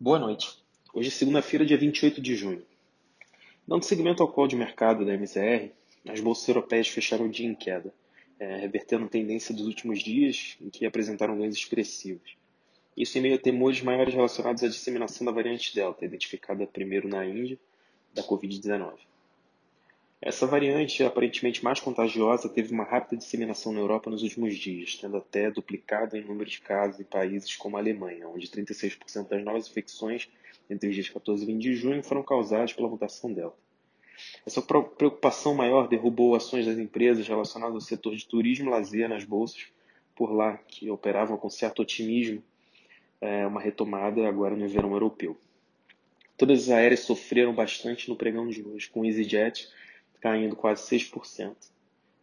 Boa noite. Hoje é segunda-feira, dia 28 de junho. Dando seguimento ao call de mercado da MZR, as bolsas europeias fecharam o dia em queda, é, revertendo tendência dos últimos dias, em que apresentaram ganhos expressivos. Isso em meio a temores maiores relacionados à disseminação da variante Delta, identificada primeiro na Índia, da Covid-19. Essa variante, aparentemente mais contagiosa, teve uma rápida disseminação na Europa nos últimos dias, tendo até duplicado em número de casos em países como a Alemanha, onde 36% das novas infecções entre os dias 14 e 20 de junho foram causadas pela mutação Delta. Essa preocupação maior derrubou ações das empresas relacionadas ao setor de turismo e lazer nas bolsas, por lá, que operavam com certo otimismo é, uma retomada agora no verão europeu. Todas as aéreas sofreram bastante no pregão de hoje, com EasyJet caindo quase 6%,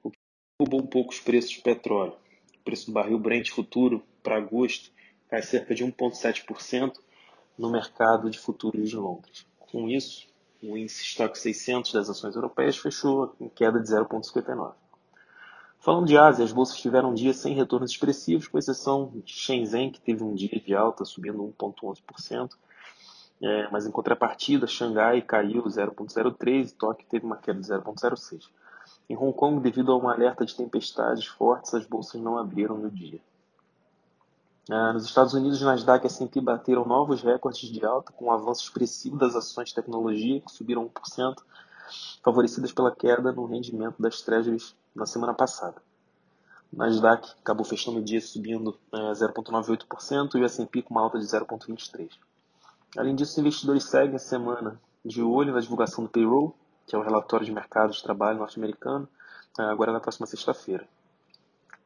o que derrubou um pouco os preços do petróleo. O preço do barril Brent futuro para agosto cai cerca de 1,7% no mercado de futuros de Londres. Com isso, o índice Stock 600 das ações europeias fechou em queda de 0,59. Falando de Ásia, as bolsas tiveram um dia sem retornos expressivos, com exceção de Shenzhen, que teve um dia de alta, subindo 1,11%, é, mas em contrapartida, Xangai caiu 0,03 e Tóquio teve uma queda de 0,06. Em Hong Kong, devido a um alerta de tempestades fortes, as bolsas não abriram no dia. É, nos Estados Unidos, Nasdaq e S&P bateram novos recordes de alta, com um avanço expressivo das ações de tecnologia, que subiram 1%, favorecidas pela queda no rendimento das treasuries na semana passada. Nasdaq acabou fechando o dia subindo é, 0,98% e o S&P com uma alta de 0,23%. Além disso, os investidores seguem a semana de olho na divulgação do payroll, que é o relatório de mercado de trabalho norte-americano, eh, agora na próxima sexta-feira.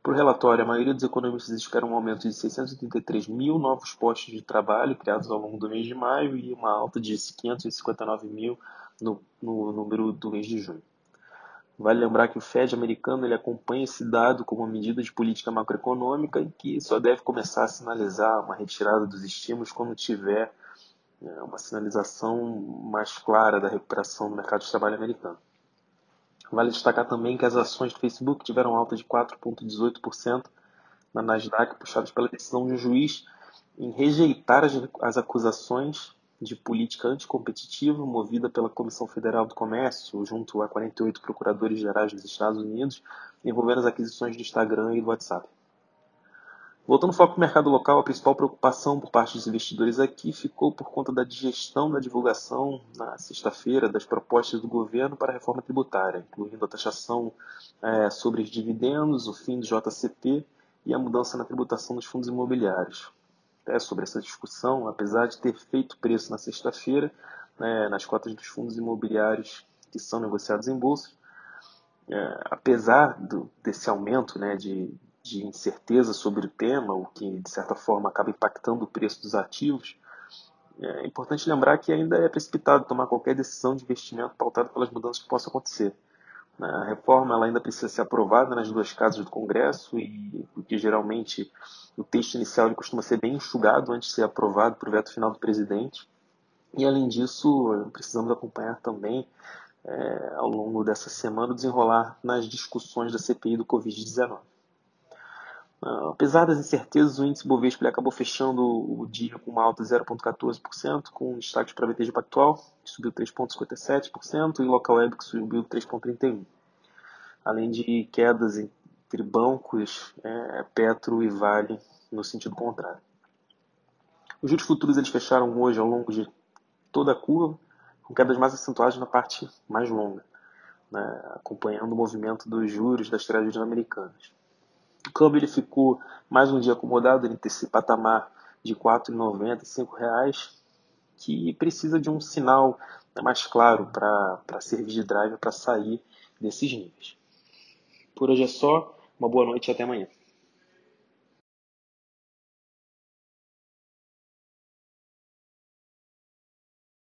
Por relatório, a maioria dos economistas espera um aumento de 683 mil novos postos de trabalho criados ao longo do mês de maio e uma alta de 559 mil no, no número do mês de junho. Vale lembrar que o Fed americano ele acompanha esse dado como uma medida de política macroeconômica e que só deve começar a sinalizar uma retirada dos estímulos quando tiver é uma sinalização mais clara da recuperação do mercado de trabalho americano. Vale destacar também que as ações do Facebook tiveram alta de 4,18% na Nasdaq, puxadas pela decisão de um juiz em rejeitar as, as acusações de política anticompetitiva movida pela Comissão Federal do Comércio, junto a 48 procuradores gerais dos Estados Unidos, envolvendo as aquisições do Instagram e do WhatsApp. Voltando ao foco do mercado local, a principal preocupação por parte dos investidores aqui ficou por conta da digestão da divulgação na sexta-feira das propostas do governo para a reforma tributária, incluindo a taxação é, sobre os dividendos, o fim do JCP e a mudança na tributação dos fundos imobiliários. É, sobre essa discussão, apesar de ter feito preço na sexta-feira né, nas cotas dos fundos imobiliários que são negociados em bolsa, é, apesar do, desse aumento né, de, de incerteza sobre o tema, o que de certa forma acaba impactando o preço dos ativos, é importante lembrar que ainda é precipitado tomar qualquer decisão de investimento pautada pelas mudanças que possam acontecer. A reforma ela ainda precisa ser aprovada nas duas casas do Congresso e porque geralmente o texto inicial ele costuma ser bem enxugado antes de ser aprovado para o veto final do presidente. E além disso, precisamos acompanhar também é, ao longo dessa semana o desenrolar nas discussões da CPI do Covid-19. Uh, apesar das incertezas, o índice Bovespa acabou fechando o dia com uma alta de 0,14%, com destaque para a BTG Pactual, que subiu 3,57%, e Local Web, que subiu 3,31%. Além de quedas entre bancos, é, Petro e Vale no sentido contrário. Os juros futuros eles fecharam hoje ao longo de toda a curva, com quedas mais acentuadas na parte mais longa, né, acompanhando o movimento dos juros das treasuries americanas. O câmbio ele ficou mais um dia acomodado entre esse patamar de R$ 4,90 e R$ reais, que precisa de um sinal mais claro para servir de drive para sair desses níveis. Por hoje é só, uma boa noite e até amanhã.